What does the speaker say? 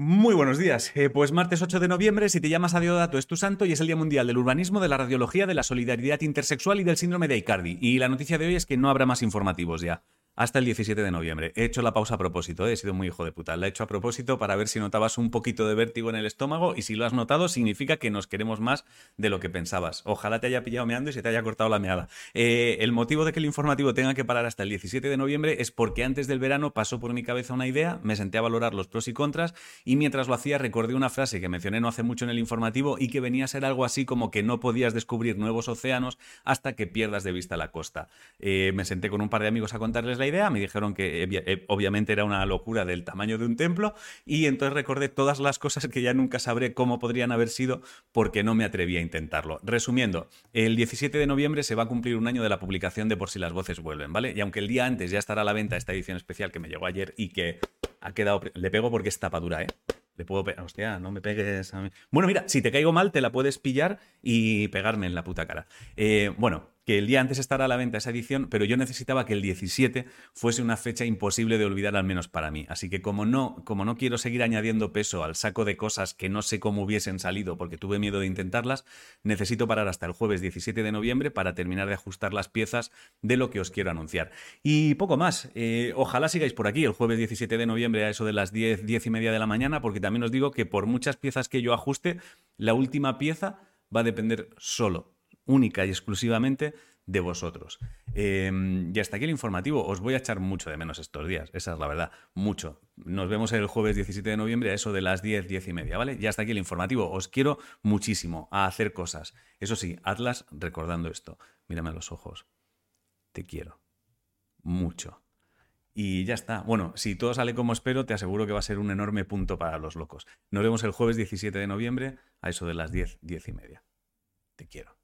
Muy buenos días. Eh, pues martes 8 de noviembre, si te llamas a Diodato es tu santo y es el Día Mundial del Urbanismo, de la Radiología, de la Solidaridad Intersexual y del Síndrome de Icardi. Y la noticia de hoy es que no habrá más informativos ya hasta el 17 de noviembre. He hecho la pausa a propósito, ¿eh? he sido muy hijo de puta. La he hecho a propósito para ver si notabas un poquito de vértigo en el estómago y si lo has notado significa que nos queremos más de lo que pensabas. Ojalá te haya pillado meando y se te haya cortado la meada. Eh, el motivo de que el informativo tenga que parar hasta el 17 de noviembre es porque antes del verano pasó por mi cabeza una idea, me senté a valorar los pros y contras y mientras lo hacía recordé una frase que mencioné no hace mucho en el informativo y que venía a ser algo así como que no podías descubrir nuevos océanos hasta que pierdas de vista la costa. Eh, me senté con un par de amigos a contarles la idea, me dijeron que eh, obviamente era una locura del tamaño de un templo y entonces recordé todas las cosas que ya nunca sabré cómo podrían haber sido porque no me atreví a intentarlo. Resumiendo, el 17 de noviembre se va a cumplir un año de la publicación de Por si las voces vuelven, ¿vale? Y aunque el día antes ya estará a la venta esta edición especial que me llegó ayer y que ha quedado... Le pego porque es tapadura, ¿eh? Le puedo pegar. Hostia, no me pegues a mí. Bueno, mira, si te caigo mal, te la puedes pillar y pegarme en la puta cara. Eh, bueno, que el día antes estará a la venta esa edición, pero yo necesitaba que el 17 fuese una fecha imposible de olvidar al menos para mí. Así que como no, como no quiero seguir añadiendo peso al saco de cosas que no sé cómo hubiesen salido porque tuve miedo de intentarlas, necesito parar hasta el jueves 17 de noviembre para terminar de ajustar las piezas de lo que os quiero anunciar. Y poco más. Eh, ojalá sigáis por aquí el jueves 17 de noviembre a eso de las 10, 10 y media de la mañana, porque también os digo que por muchas piezas que yo ajuste, la última pieza va a depender solo única y exclusivamente de vosotros. Em, y hasta aquí el informativo. Os voy a echar mucho de menos estos días, esa es la verdad, mucho. Nos vemos el jueves 17 de noviembre a eso de las 10, 10 y media, ¿vale? Y hasta aquí el informativo. Os quiero muchísimo a hacer cosas. Eso sí, Atlas, recordando esto, mírame a los ojos. Te quiero. Mucho. Y ya está. Bueno, si todo sale como espero, te aseguro que va a ser un enorme punto para los locos. Nos vemos el jueves 17 de noviembre a eso de las 10, 10 y media. Te quiero.